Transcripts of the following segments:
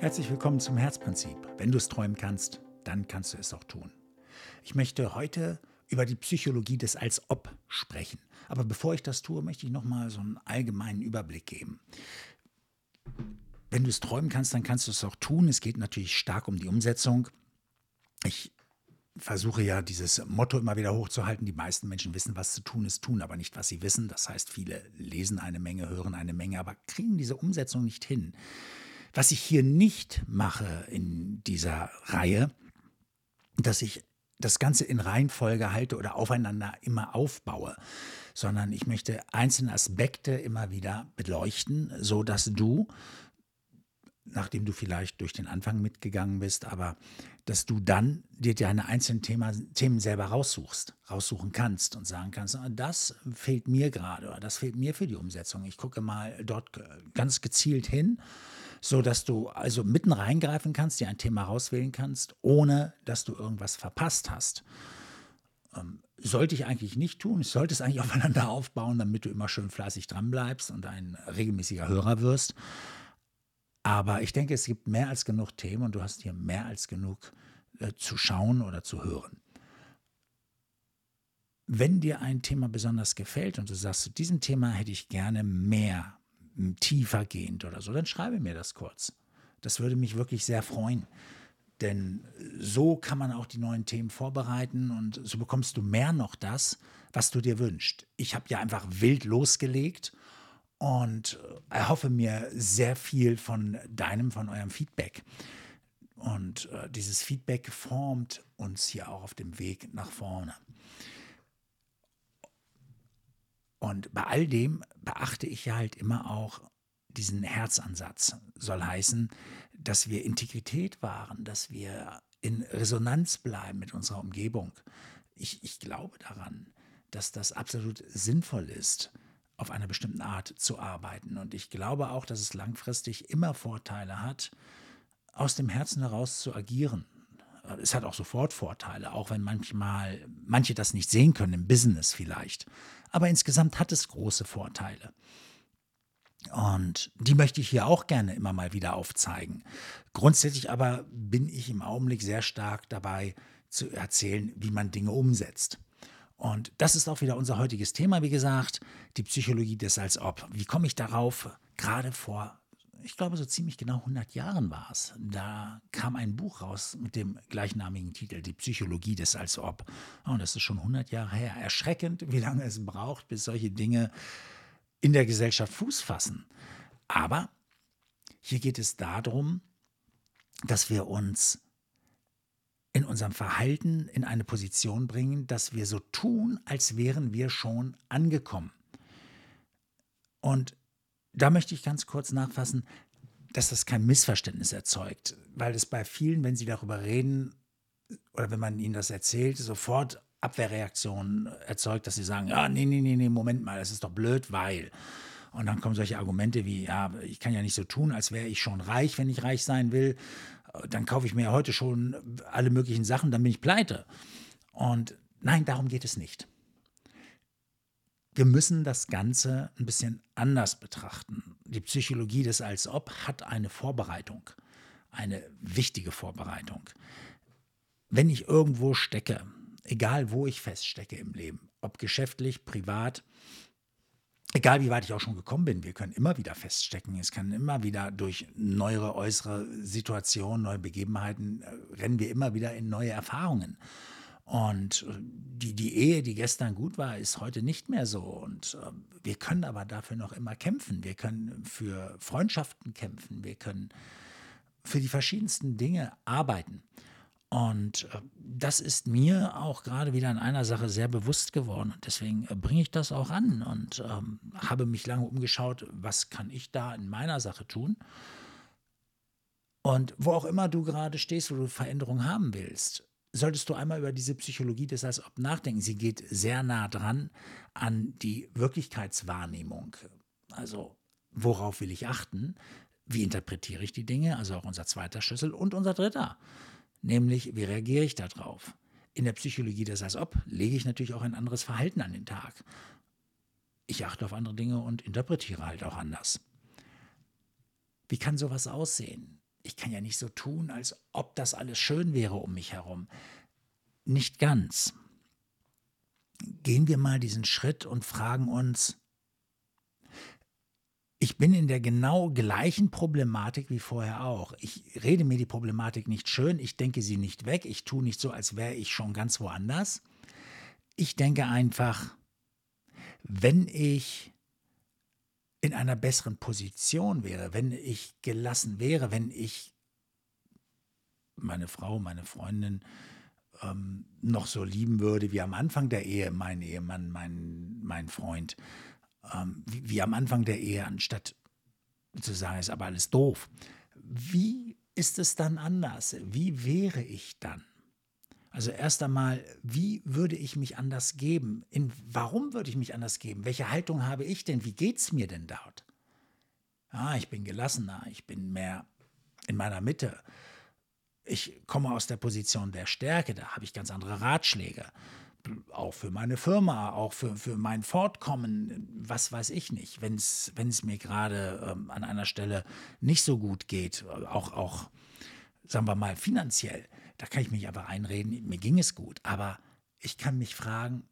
Herzlich willkommen zum Herzprinzip. Wenn du es träumen kannst, dann kannst du es auch tun. Ich möchte heute über die Psychologie des Als-Ob sprechen. Aber bevor ich das tue, möchte ich nochmal so einen allgemeinen Überblick geben. Wenn du es träumen kannst, dann kannst du es auch tun. Es geht natürlich stark um die Umsetzung. Ich versuche ja dieses Motto immer wieder hochzuhalten. Die meisten Menschen wissen, was zu tun ist, tun aber nicht, was sie wissen. Das heißt, viele lesen eine Menge, hören eine Menge, aber kriegen diese Umsetzung nicht hin. Was ich hier nicht mache in dieser Reihe, dass ich das Ganze in Reihenfolge halte oder aufeinander immer aufbaue, sondern ich möchte einzelne Aspekte immer wieder beleuchten, so dass du nachdem du vielleicht durch den Anfang mitgegangen bist, aber dass du dann dir deine einzelnen Thema, Themen selber raussuchst, raussuchen kannst und sagen kannst, ah, das fehlt mir gerade oder das fehlt mir für die Umsetzung. Ich gucke mal dort ganz gezielt hin, so dass du also mitten reingreifen kannst, dir ein Thema rauswählen kannst, ohne dass du irgendwas verpasst hast. Ähm, sollte ich eigentlich nicht tun. Ich sollte es eigentlich aufeinander aufbauen, damit du immer schön fleißig dran bleibst und ein regelmäßiger Hörer wirst. Aber ich denke, es gibt mehr als genug Themen und du hast hier mehr als genug äh, zu schauen oder zu hören. Wenn dir ein Thema besonders gefällt und du sagst, zu diesem Thema hätte ich gerne mehr, tiefer gehend oder so, dann schreibe mir das kurz. Das würde mich wirklich sehr freuen. Denn so kann man auch die neuen Themen vorbereiten und so bekommst du mehr noch das, was du dir wünschst. Ich habe ja einfach wild losgelegt und erhoffe mir sehr viel von deinem, von eurem Feedback. Und äh, dieses Feedback formt uns hier auch auf dem Weg nach vorne. Und bei all dem beachte ich ja halt immer auch diesen Herzansatz. Soll heißen, dass wir Integrität wahren, dass wir in Resonanz bleiben mit unserer Umgebung. Ich, ich glaube daran, dass das absolut sinnvoll ist auf einer bestimmten Art zu arbeiten. Und ich glaube auch, dass es langfristig immer Vorteile hat, aus dem Herzen heraus zu agieren. Es hat auch sofort Vorteile, auch wenn manchmal manche das nicht sehen können, im Business vielleicht. Aber insgesamt hat es große Vorteile. Und die möchte ich hier auch gerne immer mal wieder aufzeigen. Grundsätzlich aber bin ich im Augenblick sehr stark dabei zu erzählen, wie man Dinge umsetzt. Und das ist auch wieder unser heutiges Thema, wie gesagt, die Psychologie des Als Ob. Wie komme ich darauf? Gerade vor, ich glaube, so ziemlich genau 100 Jahren war es. Da kam ein Buch raus mit dem gleichnamigen Titel, Die Psychologie des Als Ob. Und das ist schon 100 Jahre her. Erschreckend, wie lange es braucht, bis solche Dinge in der Gesellschaft Fuß fassen. Aber hier geht es darum, dass wir uns in unserem Verhalten in eine Position bringen, dass wir so tun, als wären wir schon angekommen. Und da möchte ich ganz kurz nachfassen, dass das kein Missverständnis erzeugt, weil es bei vielen, wenn sie darüber reden oder wenn man ihnen das erzählt, sofort Abwehrreaktionen erzeugt, dass sie sagen, ja, nee, nee, nee, nee, Moment mal, das ist doch blöd, weil. Und dann kommen solche Argumente wie, ja, ich kann ja nicht so tun, als wäre ich schon reich, wenn ich reich sein will dann kaufe ich mir heute schon alle möglichen Sachen, dann bin ich pleite. Und nein, darum geht es nicht. Wir müssen das Ganze ein bisschen anders betrachten. Die Psychologie des Als-Ob hat eine Vorbereitung, eine wichtige Vorbereitung. Wenn ich irgendwo stecke, egal wo ich feststecke im Leben, ob geschäftlich, privat, egal wie weit ich auch schon gekommen bin, wir können immer wieder feststecken. Es kann immer wieder durch neuere äußere Situationen, neue Begebenheiten, äh, rennen wir immer wieder in neue Erfahrungen. Und äh, die, die Ehe, die gestern gut war, ist heute nicht mehr so. Und äh, wir können aber dafür noch immer kämpfen. Wir können für Freundschaften kämpfen. Wir können für die verschiedensten Dinge arbeiten. Und äh, das ist mir auch gerade wieder in einer Sache sehr bewusst geworden. Und deswegen äh, bringe ich das auch an und ähm, habe mich lange umgeschaut, was kann ich da in meiner Sache tun. Und wo auch immer du gerade stehst, wo du Veränderung haben willst, solltest du einmal über diese Psychologie des als ob nachdenken. Sie geht sehr nah dran an die Wirklichkeitswahrnehmung. Also worauf will ich achten? Wie interpretiere ich die Dinge? Also auch unser zweiter Schlüssel und unser dritter nämlich wie reagiere ich darauf? In der Psychologie des als ob lege ich natürlich auch ein anderes Verhalten an den Tag. Ich achte auf andere Dinge und interpretiere halt auch anders. Wie kann sowas aussehen? Ich kann ja nicht so tun, als ob das alles schön wäre um mich herum. Nicht ganz. Gehen wir mal diesen Schritt und fragen uns, ich bin in der genau gleichen Problematik wie vorher auch. Ich rede mir die Problematik nicht schön, ich denke sie nicht weg, ich tue nicht so, als wäre ich schon ganz woanders. Ich denke einfach, wenn ich in einer besseren Position wäre, wenn ich gelassen wäre, wenn ich meine Frau, meine Freundin ähm, noch so lieben würde wie am Anfang der Ehe, mein Ehemann, mein, mein Freund, ähm, wie, wie am Anfang der Ehe, anstatt zu sagen, ist aber alles doof. Wie ist es dann anders? Wie wäre ich dann? Also erst einmal, wie würde ich mich anders geben? In, warum würde ich mich anders geben? Welche Haltung habe ich denn? Wie geht es mir denn dort? Ah, ich bin gelassener, ich bin mehr in meiner Mitte. Ich komme aus der Position der Stärke, da habe ich ganz andere Ratschläge auch für meine Firma, auch für, für mein Fortkommen, was weiß ich nicht, wenn es mir gerade ähm, an einer Stelle nicht so gut geht, auch, auch, sagen wir mal, finanziell, da kann ich mich aber einreden, mir ging es gut, aber ich kann mich fragen,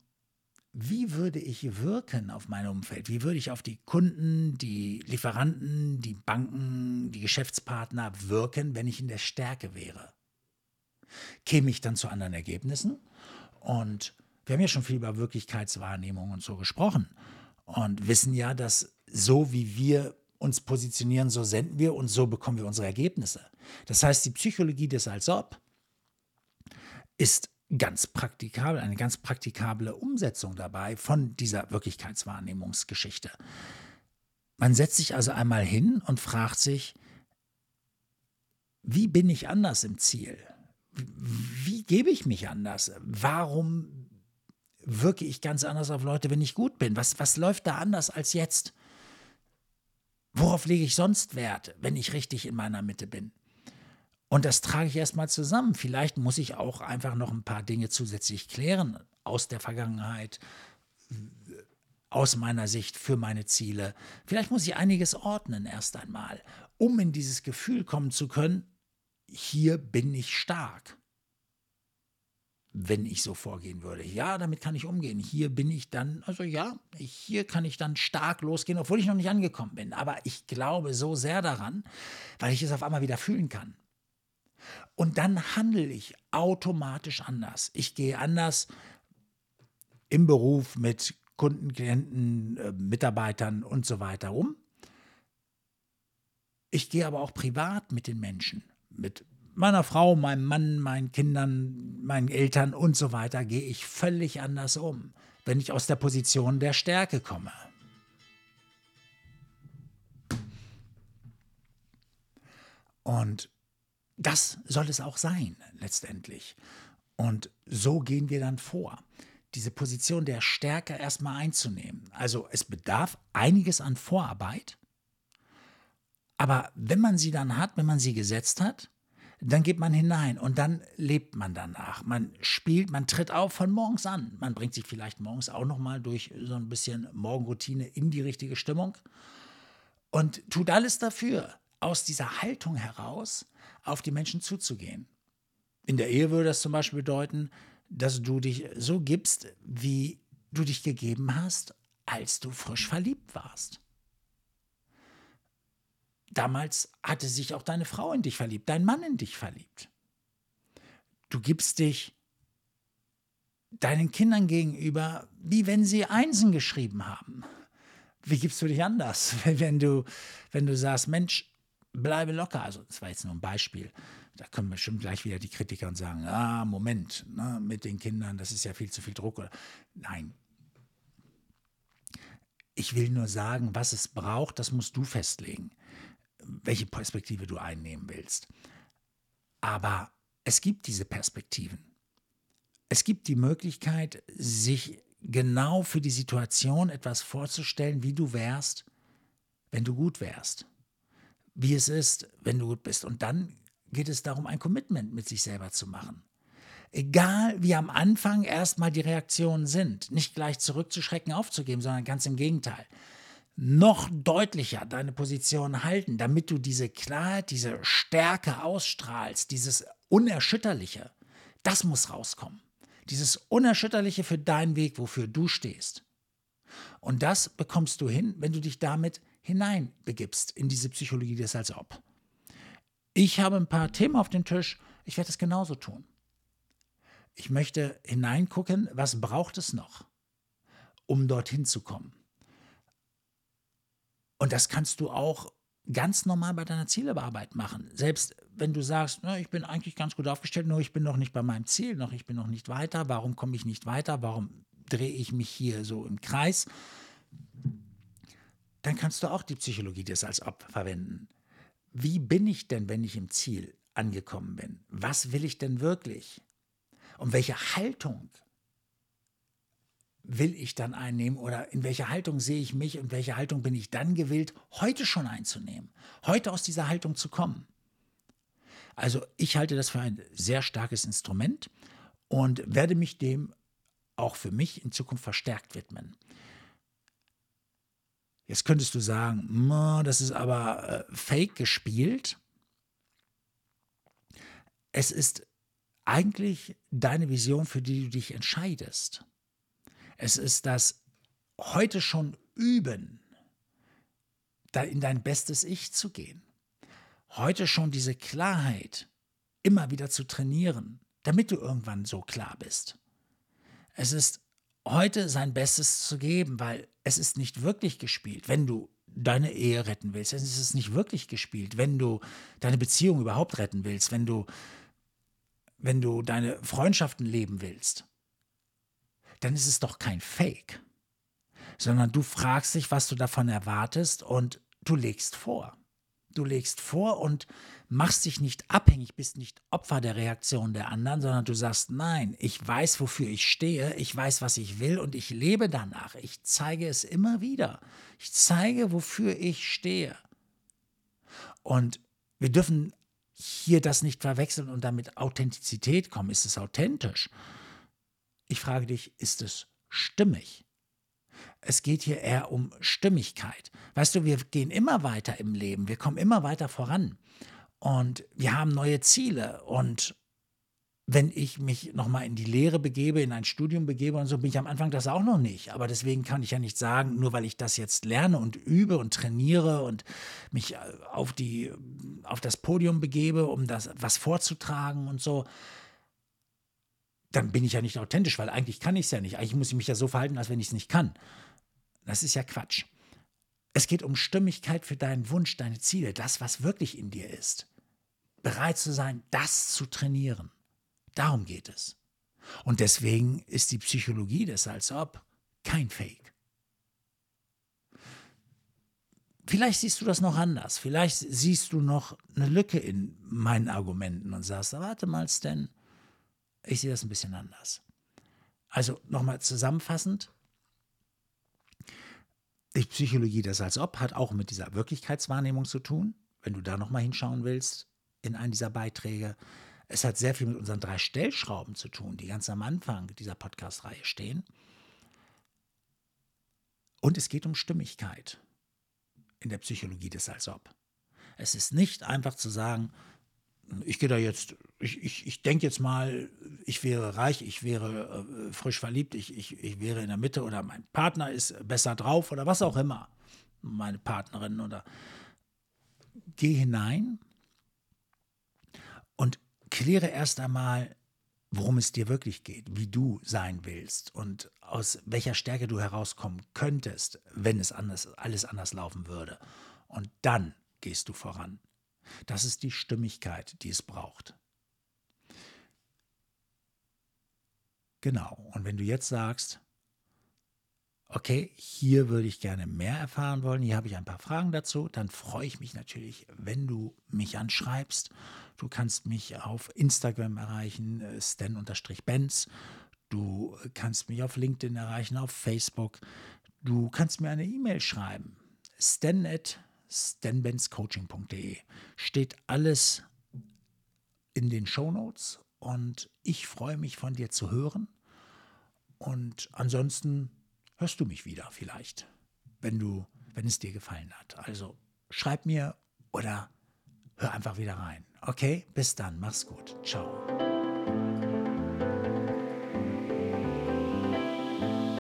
wie würde ich wirken auf mein Umfeld? Wie würde ich auf die Kunden, die Lieferanten, die Banken, die Geschäftspartner wirken, wenn ich in der Stärke wäre? Käme ich dann zu anderen Ergebnissen? Und wir haben ja schon viel über Wirklichkeitswahrnehmung und so gesprochen und wissen ja, dass so wie wir uns positionieren, so senden wir und so bekommen wir unsere Ergebnisse. Das heißt, die Psychologie des Als ob ist ganz praktikabel, eine ganz praktikable Umsetzung dabei von dieser Wirklichkeitswahrnehmungsgeschichte. Man setzt sich also einmal hin und fragt sich, wie bin ich anders im Ziel? wie gebe ich mich anders? Warum wirke ich ganz anders auf Leute, wenn ich gut bin? Was, was läuft da anders als jetzt? Worauf lege ich sonst Wert, wenn ich richtig in meiner Mitte bin? Und das trage ich erstmal zusammen. Vielleicht muss ich auch einfach noch ein paar Dinge zusätzlich klären aus der Vergangenheit, aus meiner Sicht für meine Ziele. Vielleicht muss ich einiges ordnen erst einmal, um in dieses Gefühl kommen zu können, hier bin ich stark. Wenn ich so vorgehen würde. Ja, damit kann ich umgehen. Hier bin ich dann, also ja, hier kann ich dann stark losgehen, obwohl ich noch nicht angekommen bin. Aber ich glaube so sehr daran, weil ich es auf einmal wieder fühlen kann. Und dann handle ich automatisch anders. Ich gehe anders im Beruf mit Kunden, Klienten, äh, Mitarbeitern und so weiter um. Ich gehe aber auch privat mit den Menschen mit meiner Frau, meinem Mann, meinen Kindern, meinen Eltern und so weiter gehe ich völlig anders um, wenn ich aus der Position der Stärke komme. Und das soll es auch sein, letztendlich. Und so gehen wir dann vor, diese Position der Stärke erstmal einzunehmen. Also es bedarf einiges an Vorarbeit, aber wenn man sie dann hat, wenn man sie gesetzt hat, dann geht man hinein und dann lebt man danach. Man spielt, man tritt auf von morgens an. Man bringt sich vielleicht morgens auch noch mal durch so ein bisschen Morgenroutine in die richtige Stimmung und tut alles dafür, aus dieser Haltung heraus auf die Menschen zuzugehen. In der Ehe würde das zum Beispiel bedeuten, dass du dich so gibst, wie du dich gegeben hast, als du frisch verliebt warst. Damals hatte sich auch deine Frau in dich verliebt, dein Mann in dich verliebt. Du gibst dich deinen Kindern gegenüber, wie wenn sie Einsen geschrieben haben. Wie gibst du dich anders, wenn du, wenn du sagst, Mensch, bleibe locker. Also, das war jetzt nur ein Beispiel. Da kommen bestimmt gleich wieder die Kritiker und sagen: Ah, Moment, ne, mit den Kindern, das ist ja viel zu viel Druck. Nein. Ich will nur sagen, was es braucht, das musst du festlegen welche Perspektive du einnehmen willst. Aber es gibt diese Perspektiven. Es gibt die Möglichkeit, sich genau für die Situation etwas vorzustellen, wie du wärst, wenn du gut wärst. Wie es ist, wenn du gut bist. Und dann geht es darum, ein Commitment mit sich selber zu machen. Egal wie am Anfang erstmal die Reaktionen sind, nicht gleich zurückzuschrecken, aufzugeben, sondern ganz im Gegenteil noch deutlicher deine Position halten, damit du diese Klarheit, diese Stärke ausstrahlst, dieses Unerschütterliche. Das muss rauskommen. Dieses Unerschütterliche für deinen Weg, wofür du stehst. Und das bekommst du hin, wenn du dich damit hineinbegibst in diese Psychologie des als ob. Ich habe ein paar Themen auf dem Tisch, ich werde es genauso tun. Ich möchte hineingucken, was braucht es noch, um dorthin zu kommen. Und das kannst du auch ganz normal bei deiner Zielebearbeit machen. Selbst wenn du sagst, na, ich bin eigentlich ganz gut aufgestellt, nur ich bin noch nicht bei meinem Ziel, noch ich bin noch nicht weiter, warum komme ich nicht weiter, warum drehe ich mich hier so im Kreis, dann kannst du auch die Psychologie des als ob verwenden. Wie bin ich denn, wenn ich im Ziel angekommen bin? Was will ich denn wirklich? Und welche Haltung will ich dann einnehmen oder in welcher Haltung sehe ich mich und welche Haltung bin ich dann gewillt, heute schon einzunehmen, heute aus dieser Haltung zu kommen. Also ich halte das für ein sehr starkes Instrument und werde mich dem auch für mich in Zukunft verstärkt widmen. Jetzt könntest du sagen, das ist aber äh, fake gespielt. Es ist eigentlich deine Vision, für die du dich entscheidest. Es ist das heute schon üben, da in dein bestes Ich zu gehen. Heute schon diese Klarheit immer wieder zu trainieren, damit du irgendwann so klar bist. Es ist heute sein Bestes zu geben, weil es ist nicht wirklich gespielt. Wenn du deine Ehe retten willst, dann ist es nicht wirklich gespielt. Wenn du deine Beziehung überhaupt retten willst, wenn du, wenn du deine Freundschaften leben willst, dann ist es doch kein Fake, sondern du fragst dich, was du davon erwartest und du legst vor. Du legst vor und machst dich nicht abhängig, bist nicht Opfer der Reaktion der anderen, sondern du sagst, nein, ich weiß, wofür ich stehe, ich weiß, was ich will und ich lebe danach. Ich zeige es immer wieder. Ich zeige, wofür ich stehe. Und wir dürfen hier das nicht verwechseln und damit Authentizität kommen. Ist es authentisch? Ich frage dich, ist es stimmig? Es geht hier eher um Stimmigkeit. Weißt du, wir gehen immer weiter im Leben, wir kommen immer weiter voran und wir haben neue Ziele und wenn ich mich nochmal in die Lehre begebe, in ein Studium begebe und so, bin ich am Anfang das auch noch nicht. Aber deswegen kann ich ja nicht sagen, nur weil ich das jetzt lerne und übe und trainiere und mich äh, auf, die, auf das Podium begebe, um das was vorzutragen und so, dann bin ich ja nicht authentisch, weil eigentlich kann ich es ja nicht. Eigentlich muss ich mich ja so verhalten, als wenn ich es nicht kann. Das ist ja Quatsch. Es geht um Stimmigkeit für deinen Wunsch, deine Ziele, das, was wirklich in dir ist. Bereit zu sein, das zu trainieren. Darum geht es. Und deswegen ist die Psychologie des als ob kein Fake. Vielleicht siehst du das noch anders. Vielleicht siehst du noch eine Lücke in meinen Argumenten und sagst, warte mal, Stan, ich sehe das ein bisschen anders. Also nochmal zusammenfassend, die Psychologie des als ob hat auch mit dieser Wirklichkeitswahrnehmung zu tun, wenn du da nochmal hinschauen willst in einen dieser Beiträge. Es hat sehr viel mit unseren drei Stellschrauben zu tun, die ganz am Anfang dieser Podcast-Reihe stehen. Und es geht um Stimmigkeit in der Psychologie des als ob. Es ist nicht einfach zu sagen, ich gehe da jetzt, ich, ich, ich denke jetzt mal, ich wäre reich, ich wäre äh, frisch verliebt, ich, ich, ich wäre in der Mitte oder mein Partner ist besser drauf oder was auch immer, meine Partnerin oder geh hinein und kläre erst einmal, worum es dir wirklich geht, wie du sein willst und aus welcher Stärke du herauskommen könntest, wenn es anders, alles anders laufen würde. Und dann gehst du voran. Das ist die Stimmigkeit, die es braucht. Genau. Und wenn du jetzt sagst, okay, hier würde ich gerne mehr erfahren wollen, hier habe ich ein paar Fragen dazu, dann freue ich mich natürlich, wenn du mich anschreibst. Du kannst mich auf Instagram erreichen, äh, stan-benz. Du kannst mich auf LinkedIn erreichen, auf Facebook. Du kannst mir eine E-Mail schreiben. stan at stanbenzcoaching.de. Steht alles in den Show Notes und ich freue mich von dir zu hören. Und ansonsten hörst du mich wieder vielleicht, wenn du wenn es dir gefallen hat. Also schreib mir oder hör einfach wieder rein. Okay, bis dann, mach's gut. Ciao.